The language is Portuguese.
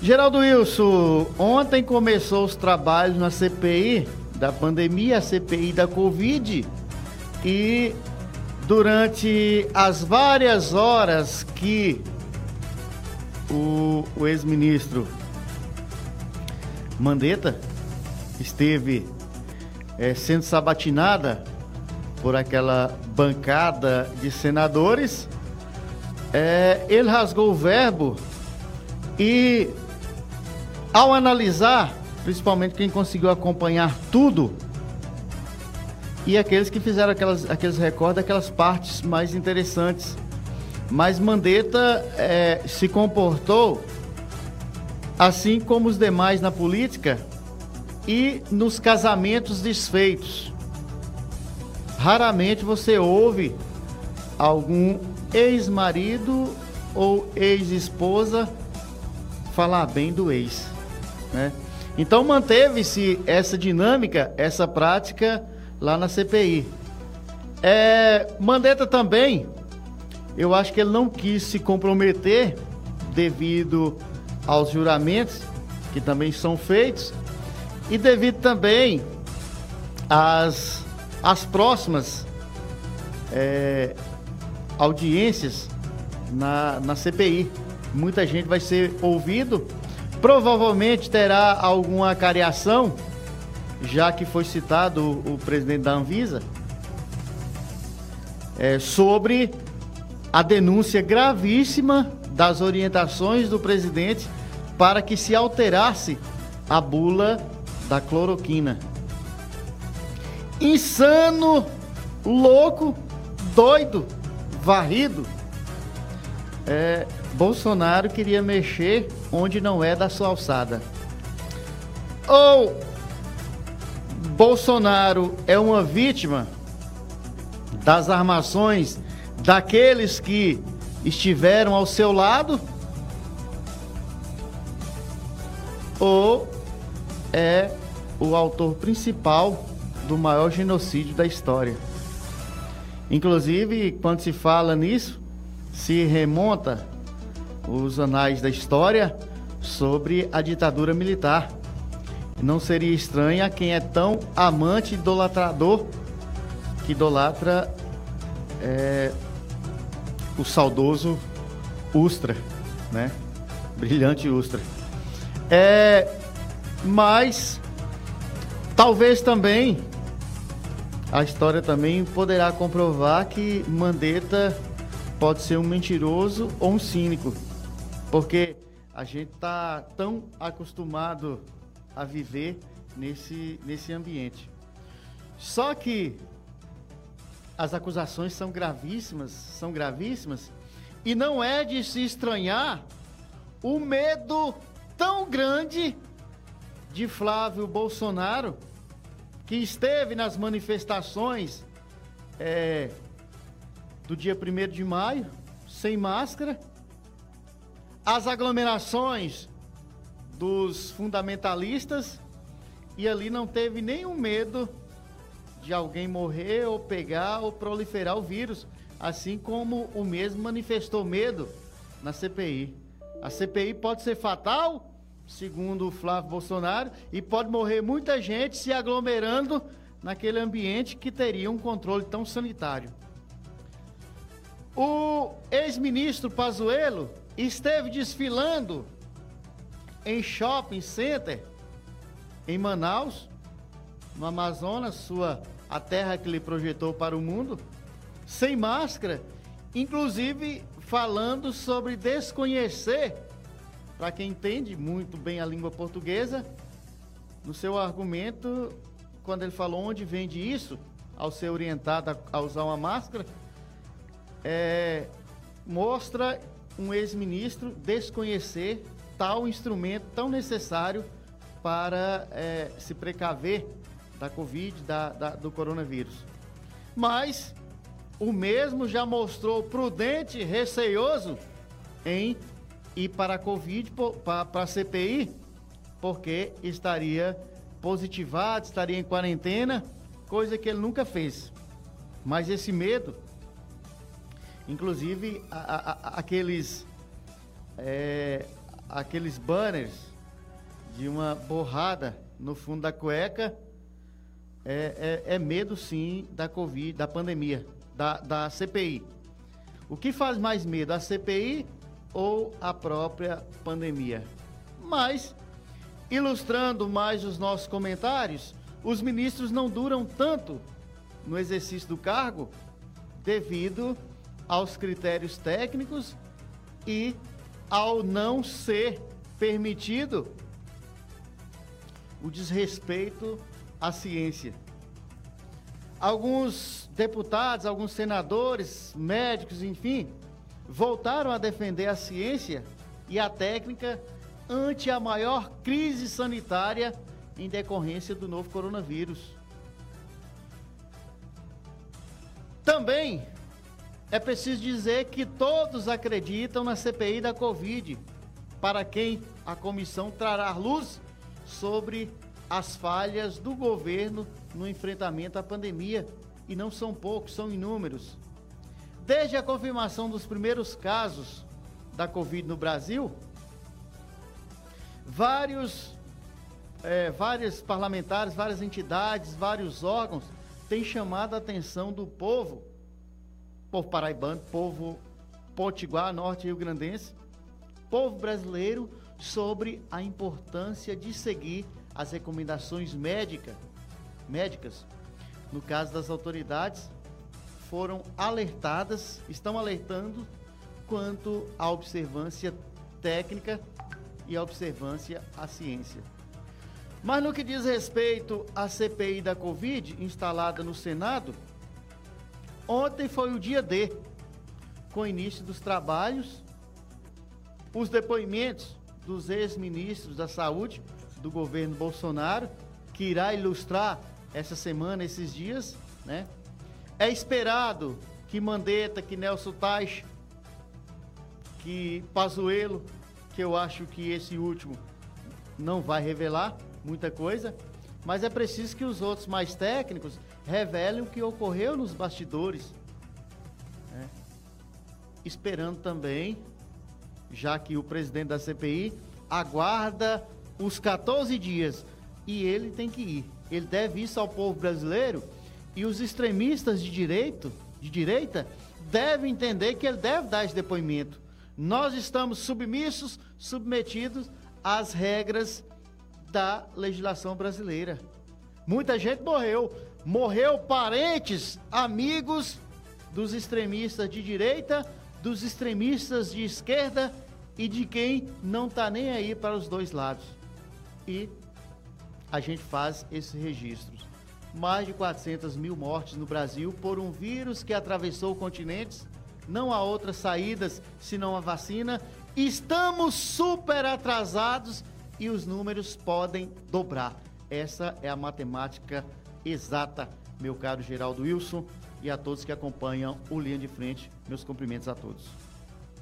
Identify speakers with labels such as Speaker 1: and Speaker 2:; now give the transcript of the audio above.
Speaker 1: Geraldo Wilson, ontem começou os trabalhos na CPI da pandemia, a CPI da Covid, e durante as várias horas que o, o ex-ministro Mandetta esteve é, sendo sabatinada por aquela bancada de senadores, é, ele rasgou o verbo e, ao analisar, principalmente quem conseguiu acompanhar tudo, e aqueles que fizeram aquelas, aqueles recordes, aquelas partes mais interessantes. Mas Mandetta é, se comportou assim como os demais na política e nos casamentos desfeitos. Raramente você ouve algum ex-marido ou ex-esposa falar bem do ex, né? Então manteve-se essa dinâmica, essa prática lá na CPI. É, Mandetta também, eu acho que ele não quis se comprometer devido aos juramentos que também são feitos e devido também às, às próximas é, audiências na, na CPI. Muita gente vai ser ouvido, provavelmente terá alguma cariação, já que foi citado o, o presidente da Anvisa, é, sobre a denúncia gravíssima das orientações do presidente para que se alterasse a bula da cloroquina. Insano, louco, doido, varrido. É, Bolsonaro queria mexer onde não é da sua alçada. Ou Bolsonaro é uma vítima das armações daqueles que estiveram ao seu lado? Ou é o autor principal do maior genocídio da história. Inclusive, quando se fala nisso, se remonta os anais da história sobre a ditadura militar. Não seria estranha quem é tão amante idolatrador que idolatra é, o saudoso Ustra, né? Brilhante Ustra. É, mas talvez também a história também poderá comprovar que Mandetta pode ser um mentiroso ou um cínico, porque a gente está tão acostumado a viver nesse, nesse ambiente. Só que as acusações são gravíssimas, são gravíssimas, e não é de se estranhar o medo tão grande de Flávio Bolsonaro, que esteve nas manifestações é, do dia 1 de maio, sem máscara, as aglomerações dos fundamentalistas, e ali não teve nenhum medo de alguém morrer ou pegar ou proliferar o vírus, assim como o mesmo manifestou medo na CPI. A CPI pode ser fatal segundo o Flávio Bolsonaro, e pode morrer muita gente se aglomerando naquele ambiente que teria um controle tão sanitário. O ex-ministro Pazuello esteve desfilando em shopping center em Manaus, no Amazonas, sua a terra que ele projetou para o mundo, sem máscara, inclusive falando sobre desconhecer para quem entende muito bem a língua portuguesa, no seu argumento, quando ele falou onde vende isso, ao ser orientado a, usar uma máscara, é, mostra um ex-ministro desconhecer tal instrumento tão necessário para é, se precaver da Covid, da, da, do coronavírus. Mas o mesmo já mostrou prudente, receioso em ir para a Covid, para a CPI, porque estaria positivado, estaria em quarentena, coisa que ele nunca fez. Mas esse medo, inclusive a, a, a, aqueles, é, aqueles banners de uma borrada no fundo da cueca é, é, é medo sim da Covid, da pandemia, da, da CPI. O que faz mais medo, a CPI ou a própria pandemia? Mas, ilustrando mais os nossos comentários, os ministros não duram tanto no exercício do cargo devido aos critérios técnicos e ao não ser permitido o desrespeito à ciência. Alguns deputados, alguns senadores, médicos, enfim, voltaram a defender a ciência e a técnica ante a maior crise sanitária em decorrência do novo coronavírus. Também é preciso dizer que todos acreditam na CPI da Covid, para quem a comissão trará luz sobre as falhas do governo no enfrentamento à pandemia. E não são poucos, são inúmeros. Desde a confirmação dos primeiros casos da Covid no Brasil, vários, é, vários parlamentares, várias entidades, vários órgãos têm chamado a atenção do povo povo paraibano, povo potiguar, norte rio-grandense, povo brasileiro, sobre a importância de seguir as recomendações médica, médicas. No caso das autoridades, foram alertadas, estão alertando quanto à observância técnica e à observância à ciência. Mas no que diz respeito à CPI da Covid, instalada no Senado, Ontem foi o dia D, com o início dos trabalhos, os depoimentos dos ex-ministros da Saúde do governo Bolsonaro, que irá ilustrar essa semana, esses dias, né? É esperado que Mandetta, que Nelson Tais, que Pazuello, que eu acho que esse último não vai revelar muita coisa, mas é preciso que os outros mais técnicos revelem o que ocorreu nos bastidores. Né? Esperando também, já que o presidente da CPI aguarda os 14 dias e ele tem que ir. Ele deve isso ao povo brasileiro e os extremistas de direito, de direita, devem entender que ele deve dar esse depoimento. Nós estamos submissos, submetidos às regras da legislação brasileira. Muita gente morreu. Morreu parentes, amigos dos extremistas de direita, dos extremistas de esquerda e de quem não está nem aí para os dois lados. E a gente faz esses registros. Mais de 400 mil mortes no Brasil por um vírus que atravessou continentes. Não há outras saídas senão a vacina. Estamos super atrasados e os números podem dobrar. Essa é a matemática exata, meu caro Geraldo Wilson, e a todos que acompanham o Linha de Frente. Meus cumprimentos a todos.